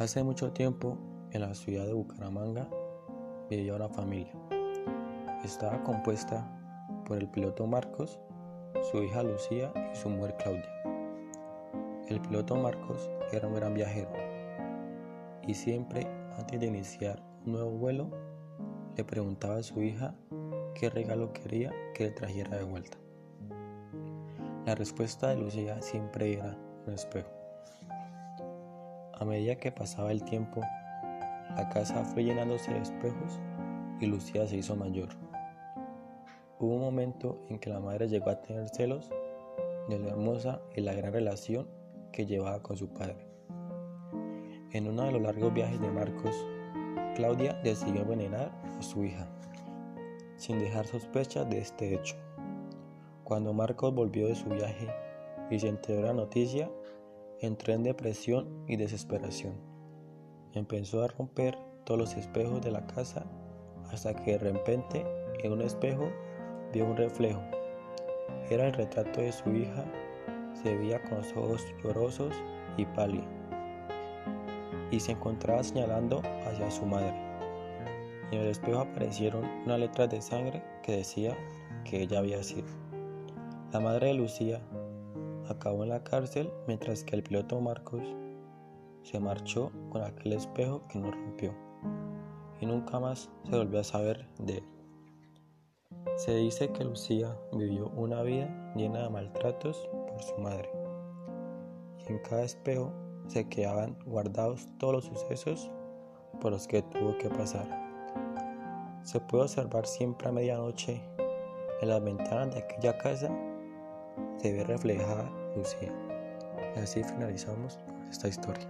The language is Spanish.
Hace mucho tiempo, en la ciudad de Bucaramanga, vivía una familia. Estaba compuesta por el piloto Marcos, su hija Lucía y su mujer Claudia. El piloto Marcos era un gran viajero y siempre antes de iniciar un nuevo vuelo le preguntaba a su hija qué regalo quería que le trajera de vuelta. La respuesta de Lucía siempre era un espejo. A medida que pasaba el tiempo, la casa fue llenándose de espejos y Lucía se hizo mayor. Hubo un momento en que la madre llegó a tener celos de la hermosa y la gran relación que llevaba con su padre. En uno de los largos viajes de Marcos, Claudia decidió envenenar a su hija, sin dejar sospechas de este hecho. Cuando Marcos volvió de su viaje y se enteró de la noticia, entró en depresión y desesperación. Empezó a romper todos los espejos de la casa hasta que de repente en un espejo vio un reflejo. Era el retrato de su hija, se veía con los ojos llorosos y pálida y se encontraba señalando hacia su madre. Y en el espejo aparecieron unas letras de sangre que decía que ella había sido. La madre de Lucía acabó en la cárcel mientras que el piloto Marcos se marchó con aquel espejo que no rompió y nunca más se volvió a saber de él. Se dice que Lucía vivió una vida llena de maltratos por su madre y en cada espejo se quedaban guardados todos los sucesos por los que tuvo que pasar. Se puede observar siempre a medianoche en las ventanas de aquella casa se ve reflejada Lucía. Y así finalizamos esta historia.